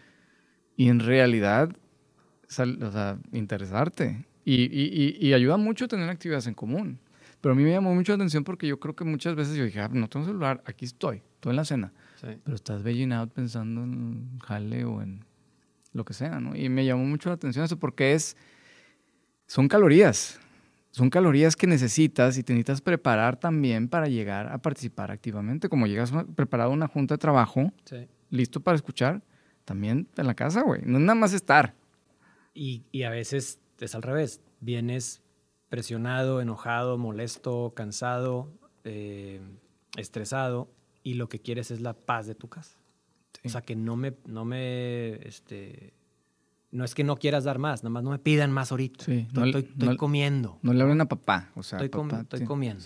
y en realidad, o sea, interesarte. Y, y- y- ayuda mucho tener actividades en común. Pero a mí me llamó mucho la atención porque yo creo que muchas veces yo dije, ah, no tengo celular, aquí estoy, estoy en la cena. Sí. Pero estás begging out pensando en jale o en lo que sea, ¿no? Y me llamó mucho la atención eso porque es, son calorías. Son calorías que necesitas y te necesitas preparar también para llegar a participar activamente. Como llegas preparado a una junta de trabajo, Sí. listo para escuchar, también en la casa, güey. No es nada más estar. Y, y a veces es al revés. Vienes presionado, enojado, molesto, cansado, eh, estresado, y lo que quieres es la paz de tu casa. Sí. O sea, que no me, no me, este, no es que no quieras dar más, nada más no me pidan más ahorita. Sí, estoy, no- estoy- estoy no- comiendo. No le hablen a papá. O sea, Estoy com- papá, estoy sí, comiendo.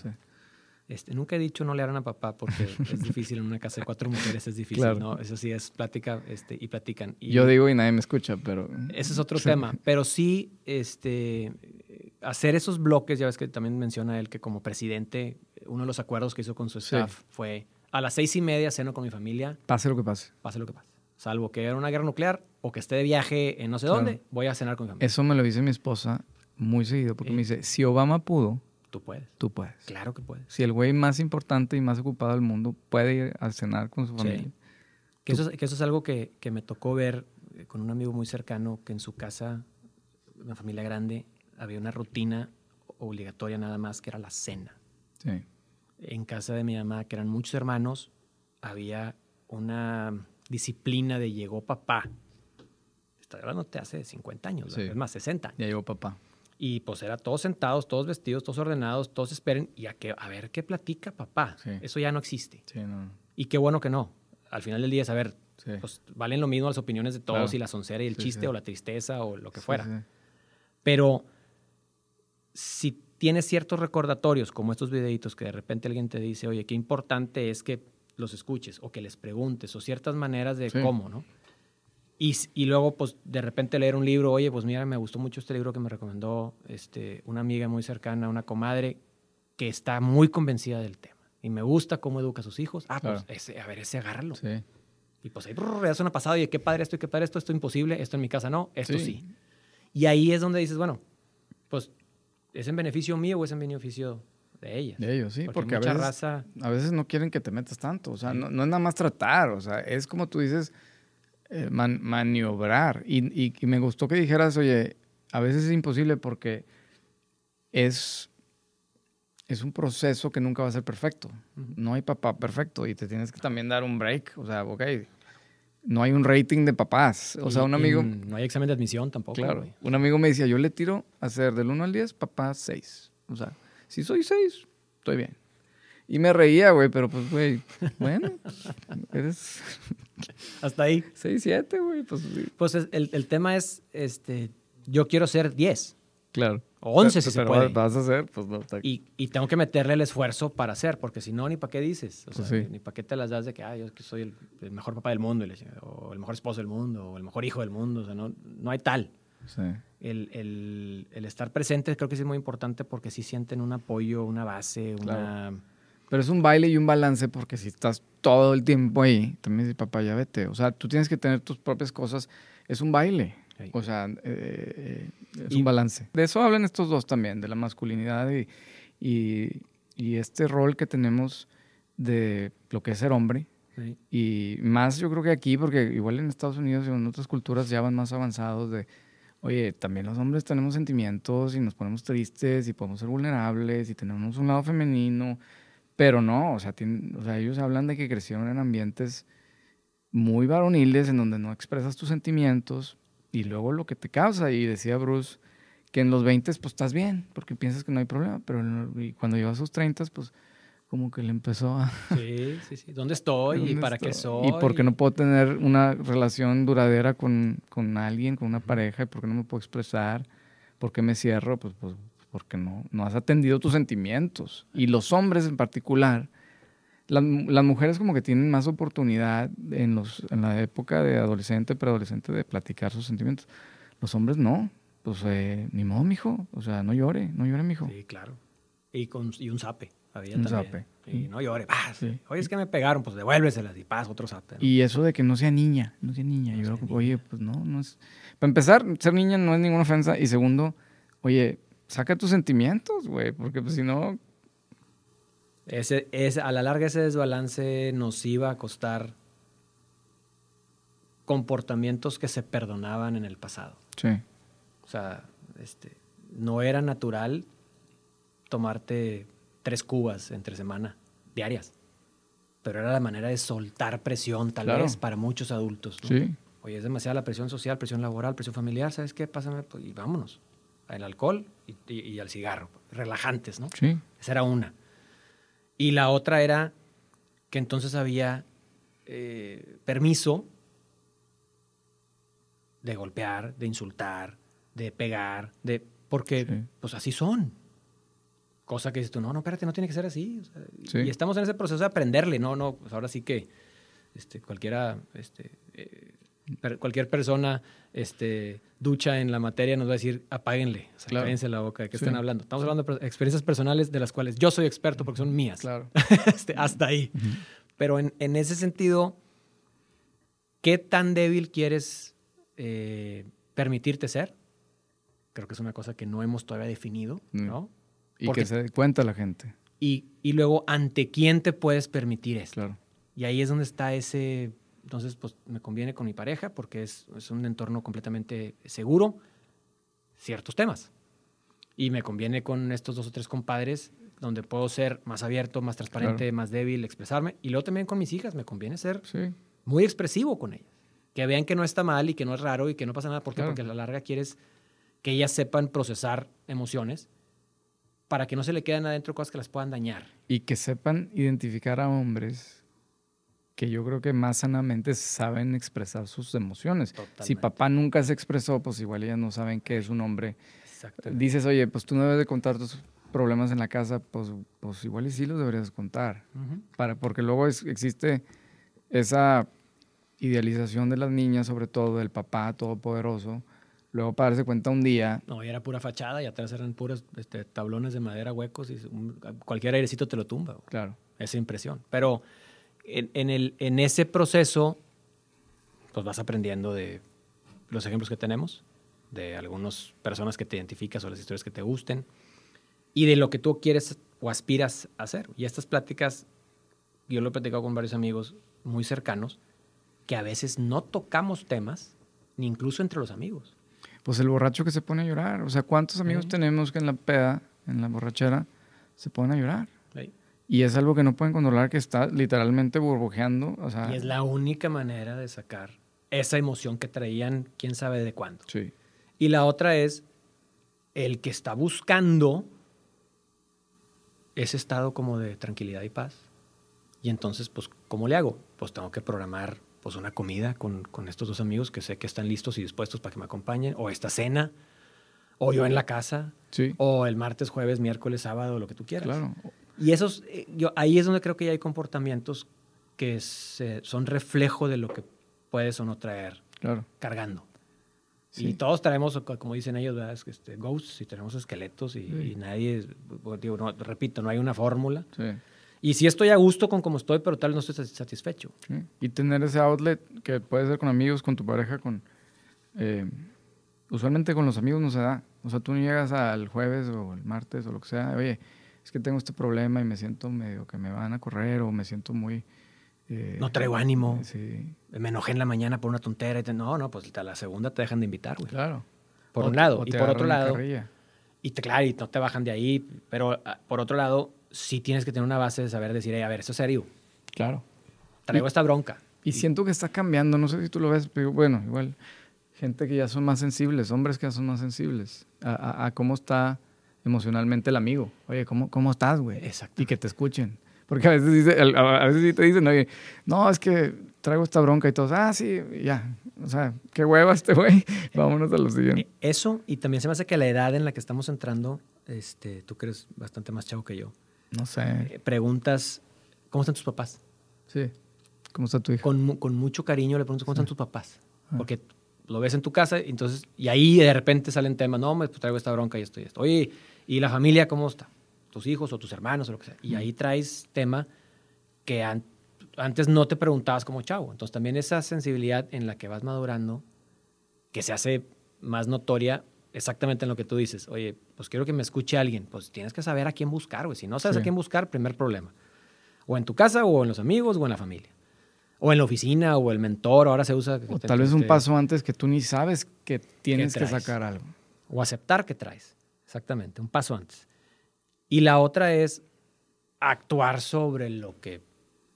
Este, nunca he dicho no le harán a papá porque es difícil en una casa de cuatro mujeres, es difícil, Claro. ¿no? Eso sí es plática este, y platican. Y Yo digo y nadie me escucha, pero... Ese es otro tema, pero sí este, hacer esos bloques, ya ves que también menciona él que como presidente, uno de los acuerdos que hizo con su Sí. staff fue a las seis y media ceno con mi familia, Pase lo que pase. pase lo que pase. Salvo que haya una guerra nuclear o que esté de viaje en no sé Claro. dónde, voy a cenar con mi familia. Eso me lo dice mi esposa muy seguido porque me dice, si Obama pudo, Tú puedes. tú puedes. Claro que puedes. Si el güey más importante y más ocupado del mundo puede ir a cenar con su Sí. familia. Que eso, es- que eso es algo que, que me tocó ver eh, con un amigo muy cercano que en su casa, una familia grande, había una rutina obligatoria nada más que era la cena. Sí. En casa de mi mamá, que eran muchos hermanos, había una disciplina de llegó papá. Estoy hablando te hace 50 años, Sí. es más, 60. Ya llegó papá. Y pues era todos sentados, todos vestidos, todos ordenados, todos esperen y a, que, a ver qué platica papá. Sí. Eso ya no existe. Sí, no. Y qué bueno que no. Al final del día es, a ver, Sí. pues valen lo mismo las opiniones de todos Claro. y la soncera y el chiste o la tristeza o lo que fuera. Pero si tienes ciertos recordatorios, como estos videitos que de repente alguien te dice, oye, qué importante es que los escuches o que les preguntes o ciertas maneras de cómo, ¿no? Y, y luego, pues, de repente leer un libro, oye, pues mira, me gustó mucho este libro que me recomendó este, una amiga muy cercana, una comadre, que está muy convencida del tema. Y me gusta cómo educa a sus hijos. Ah, Claro. pues, ese, a ver, ese agárralo. Sí. Y pues ahí brrr, das una pasada y qué padre esto y qué padre esto, esto imposible, esto en mi casa no, esto Sí. sí. Y ahí es donde dices, bueno, pues es en beneficio mío o es en beneficio de ellas. De ellos, sí, porque, porque, a veces, raza, a veces no quieren que te metas tanto. O sea, no, no es nada más tratar. O sea, es como tú dices, eh, man- maniobrar. Y, y- y me gustó que dijeras, oye, a veces es imposible porque es, es un proceso que nunca va a ser perfecto. No hay papá perfecto y te tienes que también dar un break. O sea, ok, no hay un rating de papás. O sea, un amigo... no hay examen de admisión tampoco. Claro. güey. Un amigo me decía, yo le tiro a hacer del 1 al 10, papá 6. O sea, si soy 6, estoy bien. Y me reía, güey, pero pues, güey, bueno, pues, eres Hasta ahí. 6, 7, güey, pues sí. Pues es- el, el tema es, este, yo quiero ser 10 Claro. o 11 si se puede. vas a hacer, pues no, Y, y tengo que meterle el esfuerzo para hacer, porque si no, ni para qué dices. O sea, Pues sí. ni, para qué te las das de que, ah, yo soy el, el mejor papá del mundo, o el mejor esposo del mundo, o el mejor hijo del mundo. O sea, no, no hay tal. Sí. El, el- el estar presente creo que sí es muy importante porque sí sienten un apoyo, una base, una... Pero es un baile y un balance porque si estás todo el tiempo ahí, también dice, papá, ya vete. O sea, tú tienes que tener tus propias cosas. Es un baile. Sí. O sea, eh, eh, es Y- un balance. De eso hablan estos dos también, de la masculinidad y, y, y este rol que tenemos de lo que es ser hombre. Sí. Y más yo creo que aquí, porque igual en Estados Unidos y en otras culturas ya van más avanzados de, oye, también los hombres tenemos sentimientos y nos ponemos tristes y podemos ser vulnerables y tenemos un lado femenino, pero no, o sea, tienen- o sea ellos hablan de que crecieron en ambientes muy varoniles en donde no expresas tus sentimientos y luego lo que te causa. Y decía Bruce que en los 20 pues estás bien porque piensas que no hay problema, pero cuando llegó a sus 30 pues como que le empezó a... Sí, sí, sí. ¿Dónde estoy? ¿Y ¿Dónde para qué soy? ¿Y por qué no puedo tener una relación duradera con, con alguien, con una pareja? ¿Y por qué no me puedo expresar? ¿Por qué me cierro? Pues, pues porque no, no has atendido tus sentimientos. Y los hombres en particular, las, las mujeres como que tienen más oportunidad en, los, en la época de adolescente, preadolescente, de platicar sus sentimientos. Los hombres no. Pues eh, ni modo, mijo. O sea, no llore, no llore, mijo. Sí, claro. Y, con, y un zape. Había Un también. zape. Y no llore, paz. Sí. Oye, es que me pegaron, pues devuélveselas y paz, otro zape. ¿no? Y eso de que no sea niña, no sea niña. No yo creo que, oye, pues no, no es. Para empezar, ser niña no es ninguna ofensa. Y segundo, oye, saca tus sentimientos, güey, porque pues si no, Ese, ese- a la larga ese desbalance nos iba a costar comportamientos que se perdonaban en el pasado. sí, O sea, este, no era natural tomarte tres cubas entre semana, diarias. Pero era la manera de soltar presión, tal Claro. vez, para muchos adultos. ¿no? sí, Oye, es demasiada la presión social, presión laboral, presión familiar, ¿sabes qué? Pásame pues, y vámonos. Al alcohol y, y- y al cigarro. Relajantes, ¿no? sí, Esa era una. Y la otra era que entonces había eh, permiso de golpear, de insultar, de pegar, de porque Sí. pues así son. Cosa que dices tú, no, no, espérate, no tiene que ser así. o sea, y- Sí. Y estamos en ese proceso de aprenderle, no, no, pues ahora sí que este, cualquiera, este, eh, cualquier persona este, ducha en la materia nos va a decir, apáguenle, o sea, Claro. cállense la boca, ¿de qué Sí. están hablando? Estamos hablando de per- experiencias personales de las cuales yo soy experto porque son mías. claro. Este, hasta ahí. Pero en, en ese sentido, ¿qué tan débil quieres eh, permitirte ser? Creo que es una cosa que no hemos todavía definido, Mm. ¿no? Y Porque- que se dé cuenta la gente, Y, y luego, ¿ante quién te puedes permitir esto? claro. Y ahí es donde está ese... Entonces, pues me conviene con mi pareja porque es, es un entorno completamente seguro, ciertos temas. Y me conviene con estos dos o tres compadres donde puedo ser más abierto, más transparente, más débil, expresarme. Y luego también con mis hijas me conviene ser Sí, muy expresivo con ellas. Que vean que no está mal y que no es raro y que no pasa nada. ¿Por qué? Claro. Porque a la larga quieres que ellas sepan procesar emociones para que no se le queden adentro cosas que las puedan dañar. y que sepan identificar a hombres que yo creo que más sanamente saben expresar sus emociones. Si papá nunca se expresó, pues igual ellas no saben que es un hombre. Dices, oye, pues tú no debes de contar tus problemas en la casa, pues, pues igual y sí los deberías contar. Para, porque luego es- existe esa idealización de las niñas, sobre todo del papá todopoderoso. Luego para darse cuenta un día, No, y era pura fachada y atrás eran puros este, tablones de madera huecos y un- cualquier airecito te lo tumba. claro, Esa impresión. Pero en, en el, en ese proceso, pues vas aprendiendo de los ejemplos que tenemos, de algunas personas que te identificas o las historias que te gusten, y de lo que tú quieres o aspiras a hacer. Y estas pláticas, yo lo he platicado con varios amigos muy cercanos, que a veces no tocamos temas, ni incluso entre los amigos. pues el borracho que se pone a llorar. O sea, ¿cuántos amigos tenemos que en la peda, en la borrachera, se ponen a llorar? Y es algo que no pueden controlar, que está literalmente burbujeando. O sea, Y es la única manera de sacar esa emoción que traían quién sabe de cuándo. sí, Y la otra es el que está buscando ese estado como de tranquilidad y paz. Y entonces, pues, ¿cómo le hago? Pues tengo que programar pues una comida con, con estos dos amigos que sé que están listos y dispuestos para que me acompañen, o esta cena, o yo en la casa, sí, o el martes, jueves, miércoles, sábado, lo que tú quieras. claro. Y esos, eh, yo, ahí es donde creo que ya hay comportamientos que se- son reflejo de lo que puedes o no traer Claro. cargando. Sí. Y todos traemos, co- como dicen ellos, ¿verdad? Este, ghosts y tenemos esqueletos y, Sí. y nadie, es- bueno, digo, no, repito, no hay una fórmula. Sí, Y sí estoy a gusto con como estoy, pero tal vez no estoy sat- satisfecho. Y tener ese outlet que puede ser con amigos, con tu pareja, con... eh, usualmente con los amigos no se da. O sea, tú no llegas al jueves o el martes o lo que sea, oye, es que tengo este problema y me siento medio que me van a correr o me siento muy... eh, No traigo ánimo. Sí, Me enojé en la mañana por una tontera. Y te- no, no, pues a la segunda te dejan de invitar, güey. claro. Por O un lado. Y por otro lado, carrilla. y te, claro, y no te bajan de ahí. Pero ah, por otro lado, sí tienes que tener una base de saber decir, "Ey, a ver, esto es serio. Claro. Traigo esta bronca. Y siento que está cambiando, no sé si tú lo ves, pero bueno, igual, gente que ya son más sensibles, hombres que ya son más sensibles a, a- a cómo está emocionalmente el amigo. Oye, ¿cómo, cómo estás, güey? Exacto. Y que te escuchen. Porque a veces, dice, a veces sí te dicen, oye, no, es que traigo esta bronca y todos, ah, sí, ya. O sea, qué hueva este güey, vámonos a lo siguiente. Eso, y también se me hace que la edad en la que estamos entrando, este, tú que eres bastante más chavo que yo, No sé, eh, preguntas, ¿cómo están tus papás? sí. ¿Cómo está tu hija? Con, con mucho cariño le preguntas, ¿cómo están tus papás? Porque lo ves en tu casa, y entonces, y ahí de repente salen temas, no, me pues, traigo esta bronca y esto y esto. Oye, ¿y la familia cómo está? tus hijos o tus hermanos o lo que sea. Y ahí traes tema que an- antes no te preguntabas como chavo. Entonces también esa sensibilidad en la que vas madurando, que se hace más notoria exactamente en lo que tú dices. Oye, pues quiero que me escuche alguien. Pues tienes que saber a quién buscar, güey. Si no sabes Sí. a quién buscar, primer problema. O en tu casa, o en los amigos, o en la familia. O en la oficina, o el mentor, ahora se usa... O tal vez un paso antes que tú ni sabes que tienes que sacar algo. o aceptar que traes. Exactamente, un paso antes. Y la otra es actuar sobre lo que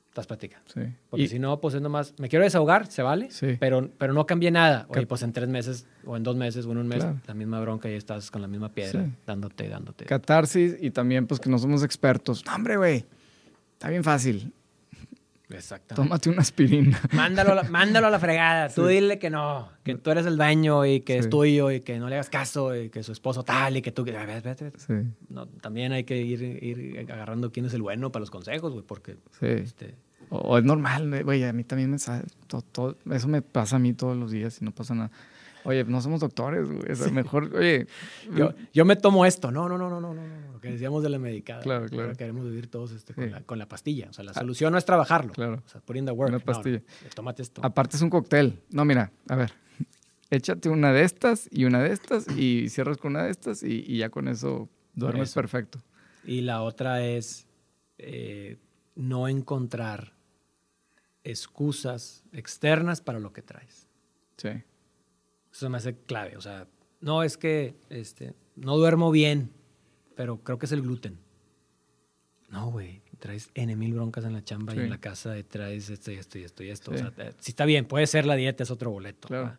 estás platicando. Sí. Porque Y- si no, pues es nomás, me quiero desahogar, se vale, Sí. pero, pero no cambié nada. Oye, pues en tres meses, o en dos meses, o en un mes, Claro. la misma bronca y estás con la misma piedra, Sí. dándote, dándote. Catarsis y también pues que no somos expertos. No, hombre, güey. Está bien fácil. Exactamente. Tómate una aspirina. Mándalo, a la- mándalo a la fregada. Tú dile que no, que tú eres el daño y que Sí. es tuyo y que no le hagas caso y que su esposo tal y que tú... Sí, No, también hay que ir, ir agarrando quién es el bueno para los consejos, güey, porque sí. este, O, o es normal, güey. A mí también me sale. to- to- eso me pasa a mí todos los días y no pasa nada. Oye, no somos doctores, güey. O sea, mejor, oye. yo, yo me tomo esto. No, no, no, no, no, no. Lo que decíamos de la medicada. Claro, claro. Queremos vivir todos este, con, Sí. la, con la pastilla. O sea, la solución no es trabajarlo. Claro. O sea, the work. Una No, pastilla. no, tómate esto. Aparte es un cóctel. No, mira, a ver. Échate una de estas y una de estas y cierras con una de estas y, y ya con eso duermes Eso. perfecto. Y la otra es eh, no encontrar excusas externas para lo que traes. Sí. Eso me hace clave. O sea, no es que este, no duermo bien, pero creo que es el gluten. No, güey. Traes N mil broncas en la chamba y Sí. en la casa y traes esto y esto y esto y esto. Sí. O sea, te- si está bien, puede ser la dieta, es otro boleto. Claro.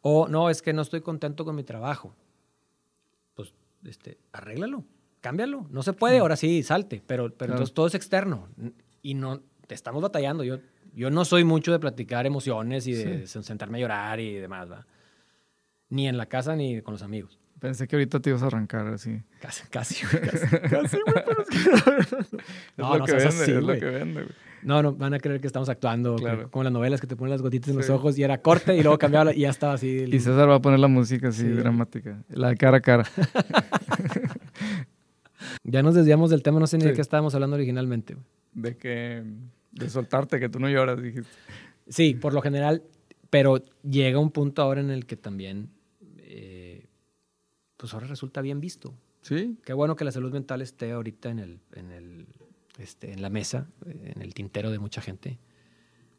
O no, es que no estoy contento con mi trabajo. Pues, este, arréglalo, cámbialo. No se puede, ahora sí, salte. Pero, pero Claro. entonces todo es externo. Y no, te estamos batallando. Yo, yo no soy mucho de platicar emociones y de sentarme a llorar y demás, ¿va? Ni en la casa ni con los amigos. Pensé que ahorita te ibas a arrancar así. Casi, casi, güey, casi, casi, güey, pero es que Es no, lo no que seas vende, así, es lo güey. que vende, güey. No, no, van a creer que estamos actuando, Claro. como las novelas que te ponen las gotitas en los ojos y era corte y luego cambiaba y ya estaba así. el- Y César va a poner la música así Sí. dramática. La de cara a cara. Ya nos desviamos del tema, no sé ni de qué estábamos hablando originalmente. güey. De que. De soltarte, que tú no lloras, dijiste. Sí, por lo general, pero llega un punto ahora en el que también, pues ahora resulta bien visto. Sí. Qué bueno que la salud mental esté ahorita en, el, en, el, este, en la mesa, eh, en el tintero de mucha gente.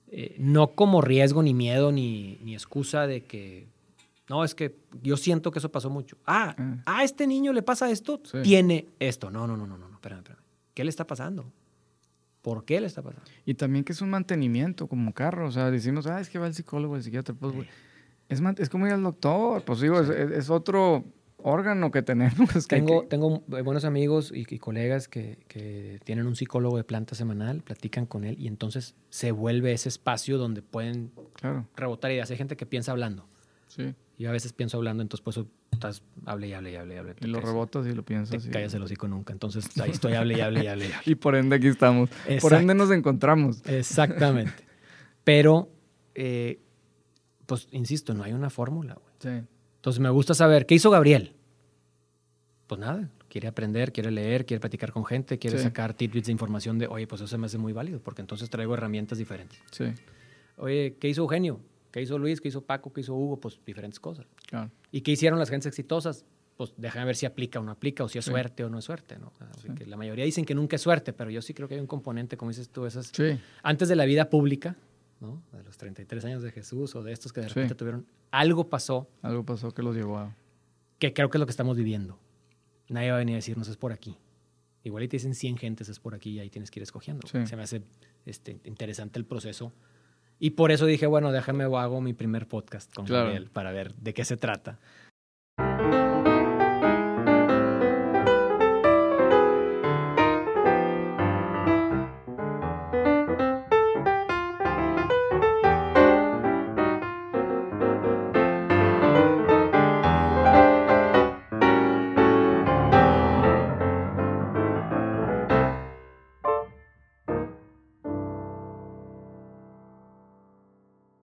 Eh, no como riesgo, ni miedo, ni, ni excusa de que, no, es que yo siento que eso pasó mucho. Ah, Ah. a este niño le pasa esto, Sí. tiene esto. No, no, no, no, no, no, espérame, espérame. ¿Qué le está pasando? ¿Por qué le está pasando? Y también que es un mantenimiento como carro. O sea, decimos, ah, es que va el psicólogo, el psiquiatra. Pues, güey. Es, man- es como ir al doctor. Pues digo, es, es- es otro órgano que tenemos. que Tengo, que- tengo eh, buenos amigos y, y colegas que, que tienen un psicólogo de planta semanal, platican con él y entonces se vuelve ese espacio donde pueden Claro, rebotar ideas. Hay gente que piensa hablando. sí. Yo a veces pienso hablando, entonces por eso estás, hable y hable y hable y hable. Y lo Te- rebotas y lo Te piensas. y- callas el hocico nunca. Entonces ahí estoy, hable y hable y hable. y hable. Y por ende aquí estamos. Por ende nos encontramos. Exactamente. Pero, eh, pues, insisto, no hay una fórmula. güey. Sí. Entonces me gusta saber, ¿qué hizo Gabriel? Pues nada, quiere aprender, quiere leer, quiere platicar con gente, quiere Sí. sacar tidbits de información de, oye, pues eso se me hace muy válido, porque entonces traigo herramientas diferentes. Sí. Oye, ¿qué hizo Eugenio? ¿Qué hizo Luis? ¿Qué hizo Paco? ¿Qué hizo Hugo? Pues diferentes cosas. Claro. ¿Y qué hicieron las gentes exitosas? Pues déjame ver si aplica o no aplica, o si es Sí. suerte o no es suerte, ¿no? Así que la mayoría dicen que nunca es suerte, pero yo sí creo que hay un componente, como dices tú, esas... Sí. Antes de la vida pública, ¿no? De los 33 años de Jesús o de estos que de Sí. repente tuvieron... Algo pasó Algo pasó que los llevó a. que creo que es lo que estamos viviendo. Nadie va a venir a decirnos es por aquí. Igual y te dicen 100 gentes es por aquí y ahí tienes que ir escogiendo. Sí. Se me hace este, interesante el proceso. Y por eso dije, bueno, déjame hago mi primer podcast con Claro. Gabriel para ver de qué se trata.